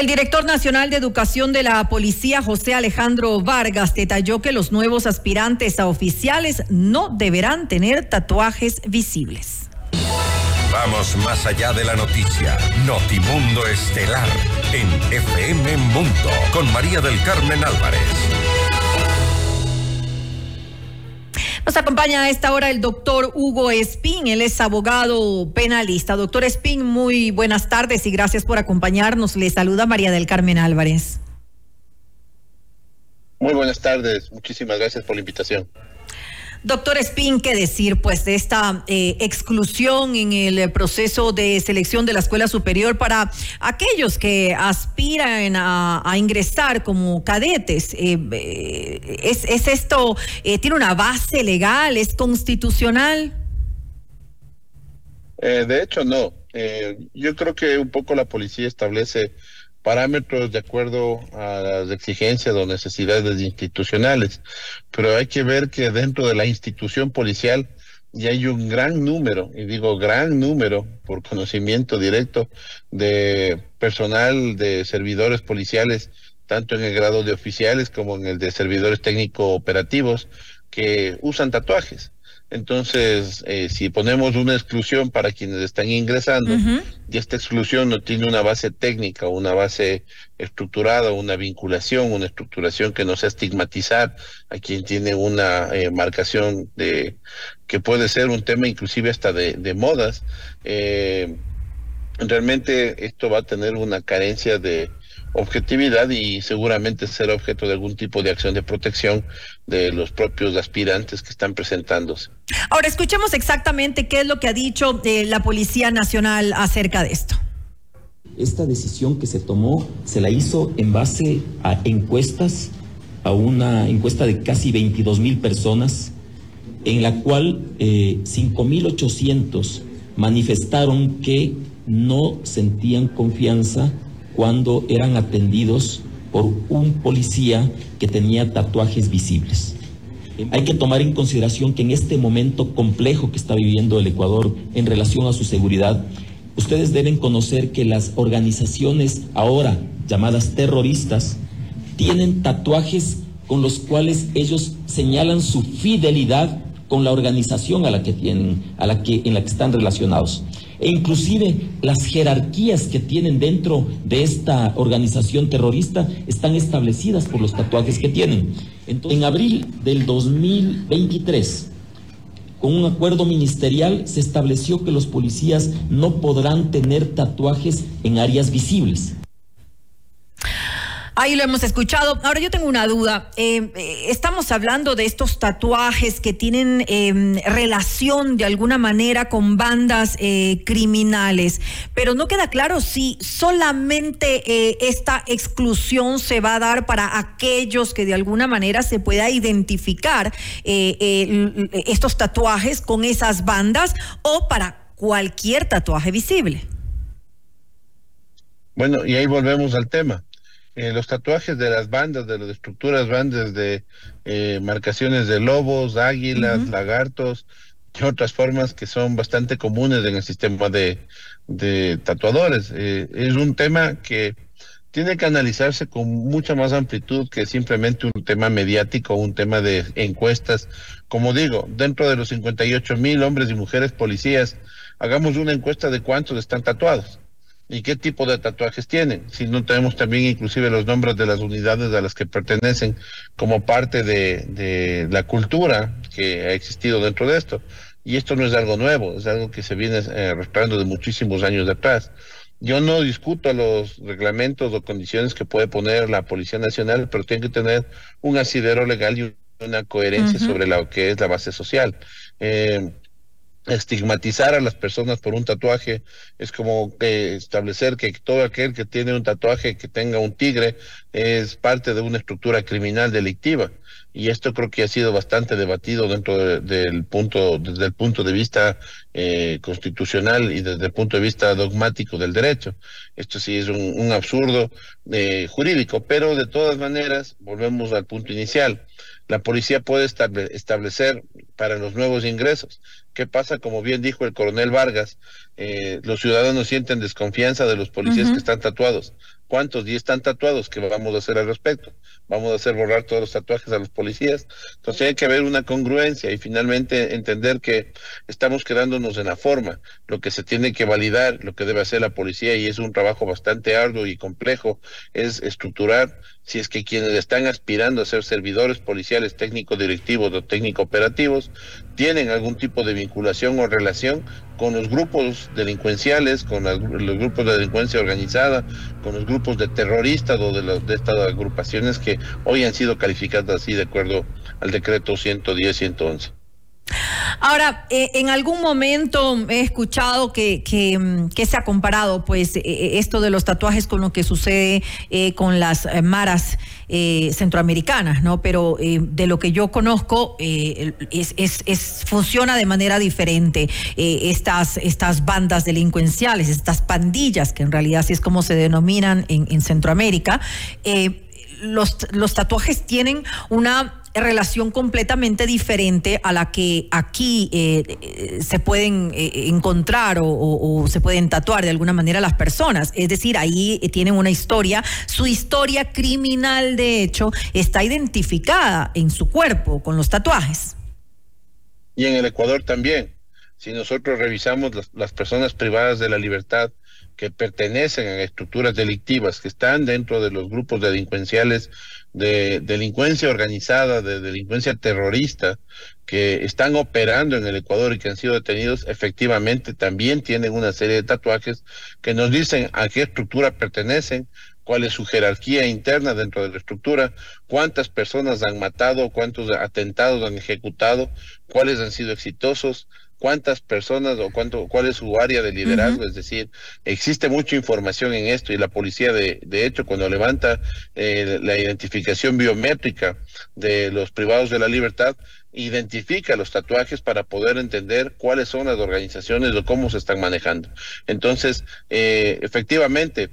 El director nacional de educación de la policía, José Alejandro Vargas, detalló que los nuevos aspirantes a oficiales no deberán tener tatuajes visibles. Vamos más allá de la noticia. Notimundo Estelar en FM Mundo con María del Carmen Álvarez. Nos acompaña a esta hora el doctor Hugo Espín, él es abogado penalista. Doctor Espín, muy buenas tardes y gracias por acompañarnos. Le saluda María del Carmen Álvarez. Muy buenas tardes, muchísimas gracias por la invitación. Doctor Spin, ¿qué decir pues de esta eh, exclusión en el proceso de selección de la escuela superior para aquellos que aspiran a, ingresar como cadetes? Eh, eh, ¿es, ¿es, esto, tiene una base legal, es constitucional? de hecho, no. yo creo que un poco la policía establece parámetros de acuerdo a las exigencias o necesidades institucionales. Pero hay que ver que dentro de la institución policial ya hay un gran número, y digo gran número por conocimiento directo, de personal de servidores policiales, tanto en el grado de oficiales como en el de servidores técnico operativos, que usan tatuajes. Entonces, eh, si ponemos una exclusión para quienes están ingresando y esta exclusión no tiene una base técnica, una base estructurada, una vinculación, una estructuración que no sea estigmatizar a quien tiene una eh, marcación de que puede ser un tema inclusive hasta de, de modas, eh, realmente esto va a tener una carencia de objetividad y seguramente ser objeto de algún tipo de acción de protección de los propios aspirantes que están presentándose. Ahora escuchemos exactamente qué es lo que ha dicho eh, la Policía Nacional acerca de esto. Esta decisión que se tomó se la hizo en base a encuestas, a una encuesta de casi 22 mil personas, en la cual eh, 5.800 manifestaron que no sentían confianza cuando eran atendidos por un policía que tenía tatuajes visibles. Hay que tomar en consideración que en este momento complejo que está viviendo el Ecuador en relación a su seguridad, ustedes deben conocer que las organizaciones ahora llamadas terroristas tienen tatuajes con los cuales ellos señalan su fidelidad con la organización a la que tienen, a la que en la que están relacionados e inclusive las jerarquías que tienen dentro de esta organización terrorista están establecidas por los tatuajes que tienen. en abril del 2023, con un acuerdo ministerial se estableció que los policías no podrán tener tatuajes en áreas visibles. Ahí lo hemos escuchado. Ahora yo tengo una duda. Eh, eh, estamos hablando de estos tatuajes que tienen em, relación de alguna manera con bandas eh, criminales, pero no queda claro si solamente esta exclusión se va a dar para aquellos que de alguna manera se pueda identificar estos tatuajes con esas bandas o para cualquier tatuaje visible. Bueno, y ahí volvemos al tema eh, los tatuajes de las bandas, de las estructuras bandas de eh, marcaciones de lobos, águilas, lagartos y otras formas que son bastante comunes en el sistema de, tatuadores. Eh, es un tema que tiene que analizarse con mucha más amplitud que simplemente un tema mediático, un tema de encuestas. Como digo, dentro de los 58 mil hombres y mujeres policías, hagamos una encuesta de cuántos están tatuados y qué tipo de tatuajes tienen. Si no tenemos también inclusive los nombres de las unidades a las que pertenecen como parte de, la cultura que ha existido dentro de esto. Y esto no es algo nuevo, es algo que se viene eh, de muchísimos años atrás. Yo no discuto los reglamentos o condiciones que puede poner la Policía Nacional, pero tiene que tener un asidero legal y una coherencia sobre lo que es la base social. Eh, estigmatizar a las personas por un tatuaje. Es como establecer que todo aquel que tiene un tatuaje que tenga un tigre es parte de una estructura criminal delictiva. Y esto creo que ha sido bastante debatido dentro del punto desde el punto de vista eh, constitucional y desde el punto de vista dogmático del derecho. Esto sí es un, absurdo eh, jurídico pero de todas maneras volvemos al punto inicial. La policía puede establecer para los nuevos ingresos. ¿Qué pasa? Como bien dijo el coronel Vargas, eh, los ciudadanos sienten desconfianza de los policías que están tatuados. cuántos y están tatuados, que vamos a hacer al respecto. Vamos a hacer borrar todos los tatuajes a los policías. Entonces hay que haber una congruencia y finalmente entender que estamos quedándonos en la forma. Lo que se tiene que validar, lo que debe hacer la policía, y es un trabajo bastante arduo y complejo, es estructurar si es que quienes están aspirando a ser servidores policiales, técnicos directivos o técnico operativos, tienen algún tipo de vinculación o relación con los grupos delincuenciales, con los grupos de delincuencia organizada, con los grupos de terroristas o de, estas agrupaciones que hoy han sido calificadas así de acuerdo al decreto 110-111. Ahora, eh, en algún momento he escuchado que, que, mm, se ha comparado pues eh, eh, esto de los tatuajes con lo que sucede con las maras centroamericanas, ¿no? Pero de lo que yo conozco es, es, funciona de manera diferente. estas, estas bandas delincuenciales, estas pandillas, que en realidad así es como se denominan en, en Centroamérica, los, los tatuajes tienen una relación completamente diferente a la que aquí eh, eh, se pueden eh, encontrar o, se pueden tatuar de alguna manera las personas. Es decir, ahí tienen una historia, su historia criminal de hecho está identificada en su cuerpo con los tatuajes. Y en el Ecuador también. Si nosotros revisamos las personas privadas de la libertad que pertenecen a estructuras delictivas, que están dentro de los grupos delincuenciales de delincuencia organizada, de delincuencia terrorista, que están operando en el Ecuador y que han sido detenidos, efectivamente también tienen una serie de tatuajes que nos dicen a qué estructura pertenecen, cuál es su jerarquía interna dentro de la estructura, cuántas personas han matado, cuántos atentados han ejecutado, cuáles han sido exitosos, cuántas personas o cuánto, cuál es su área de liderazgo, es decir, existe mucha información en esto y la policía de, de hecho cuando levanta eh, la identificación biométrica de los privados de la libertad, identifica los tatuajes para poder entender cuáles son las organizaciones o cómo se están manejando. Entonces, eh, efectivamente,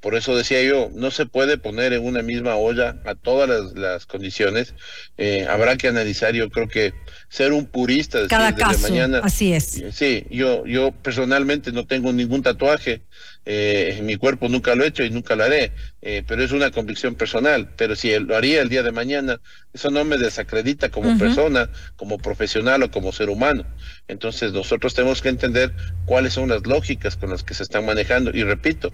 por eso decía yo, no se puede poner en una misma olla a todas las, condiciones. Eh, habrá que analizar, yo creo que ser un purista desde, Cada caso, mañana. Así es. Sí, yo, yo personalmente no tengo ningún tatuaje. Eh, mi cuerpo nunca lo he hecho y nunca lo haré, eh, pero es una convicción personal. Pero si lo haría el día de mañana, eso no me desacredita como persona, como profesional o como ser humano. Entonces nosotros tenemos que entender cuáles son las lógicas con las que se están manejando. Y repito,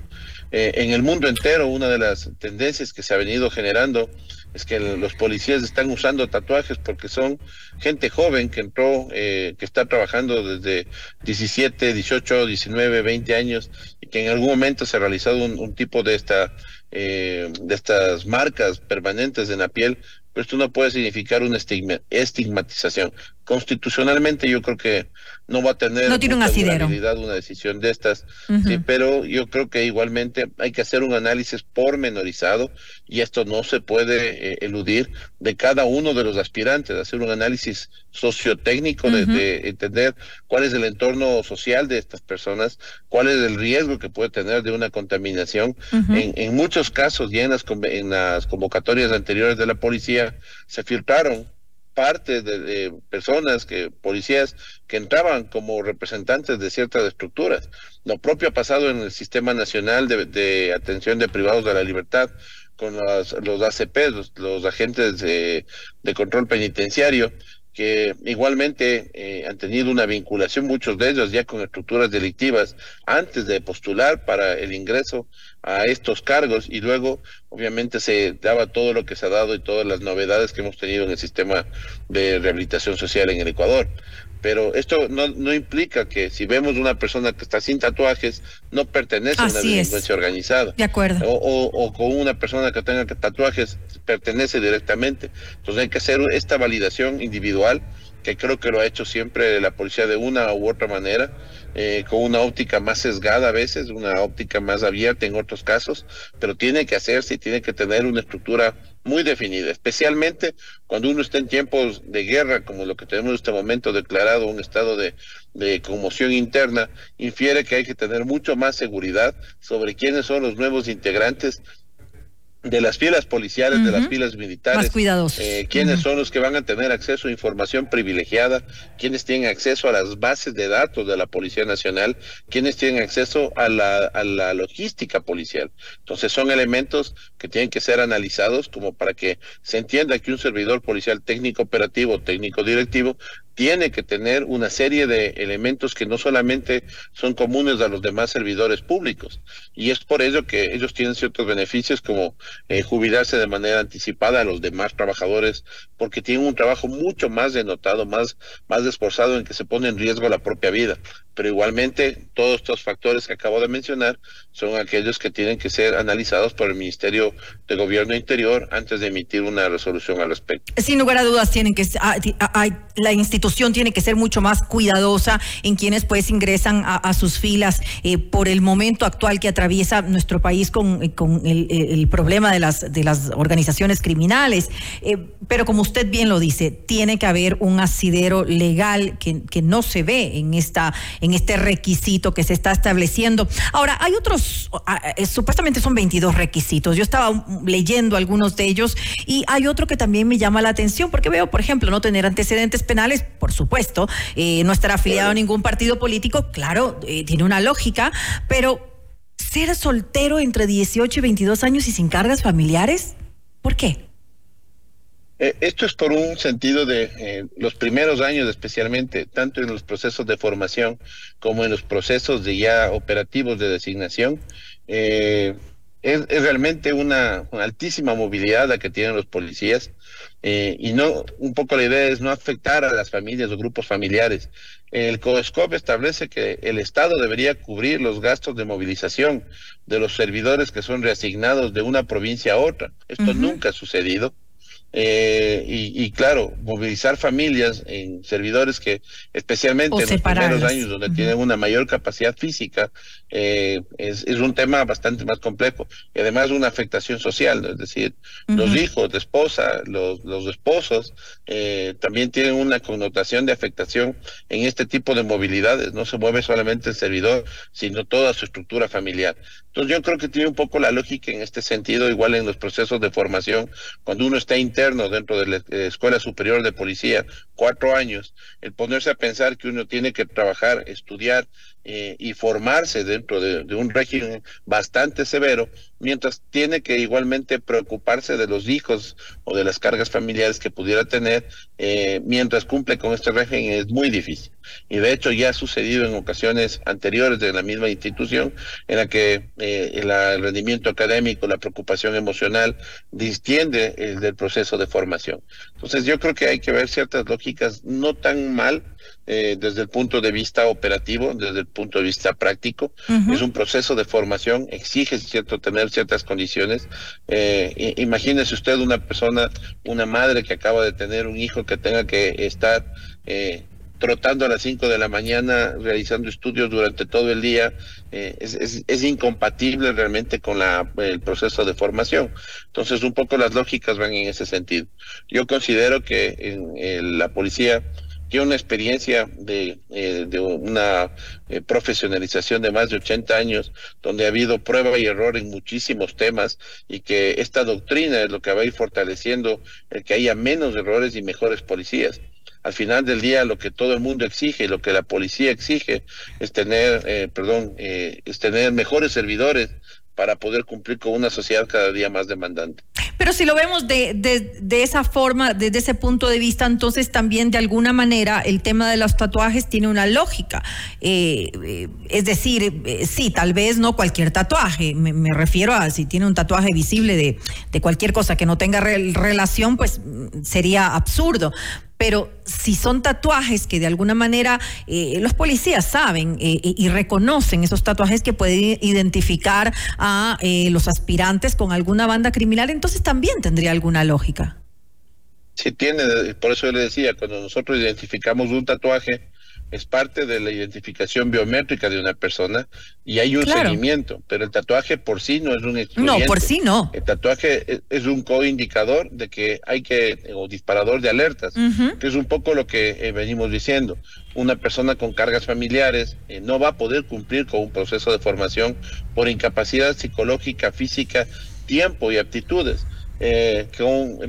eh, en el mundo entero una de las tendencias que se ha venido generando es que los policías están usando tatuajes porque son gente joven que entró, eh, que está trabajando desde 17, 18, 19, 20 años y que en algún momento se ha realizado un, tipo de eh, de estas marcas permanentes en la piel pero esto no puede significar una estigmatización. Constitucionalmente yo creo que no va a tener no tiene un una decisión de estas, pero yo creo que igualmente hay que hacer un análisis pormenorizado y esto no se puede eh, eludir de cada uno de los aspirantes, hacer un análisis sociotécnico de, entender cuál es el entorno social de estas personas, cuál es el riesgo que puede tener de una contaminación. en, en, muchos casos, ya en las, en las convocatorias anteriores de la policía, se filtraron parte de, personas que policías que entraban como representantes de ciertas estructuras. Lo propio ha pasado en el Sistema Nacional de, Atención de Privados de la Libertad con los, los ACP, los, agentes de, control penitenciario, que igualmente eh, han tenido una vinculación, muchos de ellos ya con estructuras delictivas, antes de postular para el ingreso a estos cargos y luego obviamente se daba todo lo que se ha dado y todas las novedades que hemos tenido en el sistema de rehabilitación social en el Ecuador. Pero esto no, no implica que si vemos una persona que está sin tatuajes, no pertenece a una delincuencia organizada. De acuerdo. O, o, con una persona que tenga tatuajes, pertenece directamente. Entonces hay que hacer esta validación individual, que creo que lo ha hecho siempre la policía de una u otra manera eh, con una óptica más sesgada a veces, una óptica más abierta en otros casos, pero tiene que hacerse y tiene que tener una estructura muy definida, especialmente cuando uno está en tiempos de guerra, como lo que tenemos en este momento declarado, un estado de, de conmoción interna, infiere que hay que tener mucho más seguridad sobre quiénes son los nuevos integrantes de las filas policiales, de las filas militares. Más cuidadosos. Eh, quiénes son los que van a tener acceso a información privilegiada, quiénes tienen acceso a las bases de datos de la Policía Nacional, quiénes tienen acceso a la, a la logística policial. Entonces son elementos que tienen que ser analizados como para que se entienda que un servidor policial técnico operativo, técnico directivo, tiene que tener una serie de elementos que no solamente son comunes a los demás servidores públicos. Y es por ello que ellos tienen ciertos beneficios como eh, jubilarse de manera anticipada a los demás trabajadores, porque tienen un trabajo mucho más denotado, más, más esforzado en que se pone en riesgo la propia vida pero igualmente todos estos factores que acabo de mencionar son aquellos que tienen que ser analizados por el Ministerio de Gobierno Interior antes de emitir una resolución al respecto. Sin lugar a dudas, tienen que ah, ah, la institución tiene que ser mucho más cuidadosa en quienes pues ingresan a, sus filas eh, por el momento actual que atraviesa nuestro país con, eh, con el, problema de las de las organizaciones criminales. Eh, pero como usted bien lo dice, tiene que haber un asidero legal que, que no se ve en esta en este requisito que se está estableciendo. Ahora, hay otros, ah, supuestamente son 22 requisitos. Yo estaba leyendo algunos de ellos y hay otro que también me llama la atención porque veo, por ejemplo, no tener antecedentes penales, por supuesto, eh, no estar afiliado a ningún partido político, claro, eh, tiene una lógica, pero ser soltero entre 18 y 22 años y sin cargas familiares, ¿por qué? Eh, esto es por un sentido de eh, los primeros años especialmente, tanto en los procesos de formación como en los procesos de ya operativos de designación. Eh, es, realmente una, altísima movilidad la que tienen los policías y no un poco la idea es no afectar a las familias o grupos familiares. El COESCOP establece que el Estado debería cubrir los gastos de movilización de los servidores que son reasignados de una provincia a otra. Esto nunca ha sucedido. Eh, y, claro, movilizar familias en servidores que, especialmente en los primeros años, donde tienen una mayor capacidad física, eh, es, un tema bastante más complejo. Y además una afectación social, es decir, los hijos de esposa, los, los esposos, eh, también tienen una connotación de afectación en este tipo de movilidades. No se mueve solamente el servidor, sino toda su estructura familiar. Entonces yo creo que tiene un poco la lógica en este sentido, igual en los procesos de formación, cuando uno está interno dentro de la eh, Escuela Superior de Policía, cuatro años, el ponerse a pensar que uno tiene que trabajar, estudiar eh, y formarse dentro de, un régimen bastante severo, mientras tiene que igualmente preocuparse de los hijos o de las cargas familiares que pudiera tener, eh, mientras cumple con este régimen es muy difícil. Y de hecho ya ha sucedido en ocasiones anteriores de la misma institución en la que eh, el, rendimiento académico, la preocupación emocional distiende el del proceso de formación. Entonces yo creo que hay que ver ciertas lógicas no tan mal eh, desde el punto de vista operativo, desde el punto de vista práctico. Es un proceso de formación, exige cierto tener ciertas condiciones. Eh, imagínese usted una persona, una madre que acaba de tener un hijo que tenga que estar eh, trotando a las 5 de la mañana, realizando estudios durante todo el día, eh, es, incompatible realmente con el proceso de formación. Entonces, un poco las lógicas van en ese sentido. Yo considero que en, la policía tiene una experiencia de, eh, una eh, profesionalización de más de 80 años, donde ha habido prueba y error en muchísimos temas y que esta doctrina es lo que va a ir fortaleciendo el que haya menos errores y mejores policías al final del día lo que todo el mundo exige, lo que la policía exige es tener, eh, perdón, eh, es tener mejores servidores para poder cumplir con una sociedad cada día más demandante. Pero si lo vemos de, de, esa forma, desde ese punto de vista, entonces también de alguna manera el tema de los tatuajes tiene una lógica. Eh, es decir, sí, tal vez no cualquier tatuaje, me, refiero a si tiene un tatuaje visible de, de cualquier cosa que no tenga relación, pues sería absurdo pero si son tatuajes que de alguna manera eh, los policías saben eh, y reconocen esos tatuajes que pueden identificar a eh, los aspirantes con alguna banda criminal, entonces también tendría alguna lógica. Sí, tiene, por eso yo le decía, cuando nosotros identificamos un tatuaje, es parte de la identificación biométrica de una persona y hay un seguimiento, pero el tatuaje por sí no es un No, por sí no. El tatuaje es, un coindicador de que hay que, o disparador de alertas, que es un poco lo que eh, venimos diciendo. Una persona con cargas familiares eh, no va a poder cumplir con un proceso de formación por incapacidad psicológica, física tiempo y aptitudes. Eh,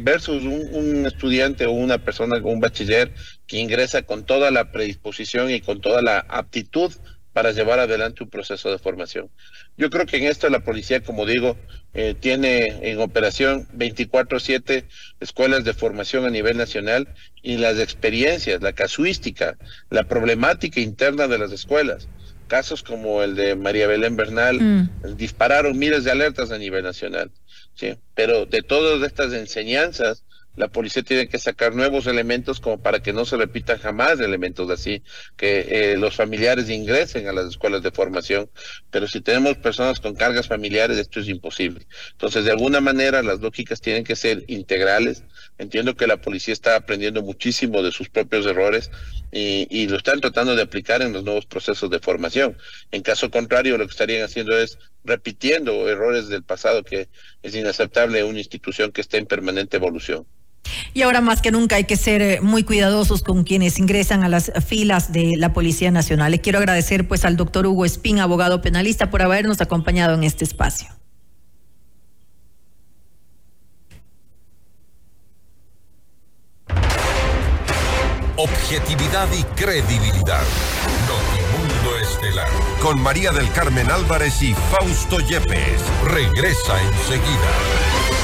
versus un, estudiante o una persona, un bachiller que ingresa con toda la predisposición y con toda la aptitud para llevar adelante un proceso de formación. Yo creo que en esto la policía, como digo, eh, tiene en operación 24/7 escuelas de formación a nivel nacional y las experiencias, la casuística, la problemática interna de las escuelas. Casos como el de María Belén Bernal mm. dispararon miles de alertas a nivel nacional. ¿sí? Pero de todas estas enseñanzas, la policía tiene que sacar nuevos elementos como para que no se repitan jamás elementos así, que eh, los familiares ingresen a las escuelas de formación, pero si tenemos personas con cargas familiares, esto es imposible. Entonces, de alguna manera, las lógicas tienen que ser integrales. Entiendo que la policía está aprendiendo muchísimo de sus propios errores y, y lo están tratando de aplicar en los nuevos procesos de formación. En caso contrario, lo que estarían haciendo es repitiendo errores del pasado, que es inaceptable una institución que esté en permanente evolución. Y ahora más que nunca hay que ser eh, muy cuidadosos con quienes ingresan a las filas de la Policía Nacional. Le quiero agradecer pues al doctor Hugo Espín, abogado penalista, por habernos acompañado en este espacio. Objetividad y credibilidad. Notimundo Estelar. Con María del Carmen Álvarez y Fausto Yepes. Regresa enseguida.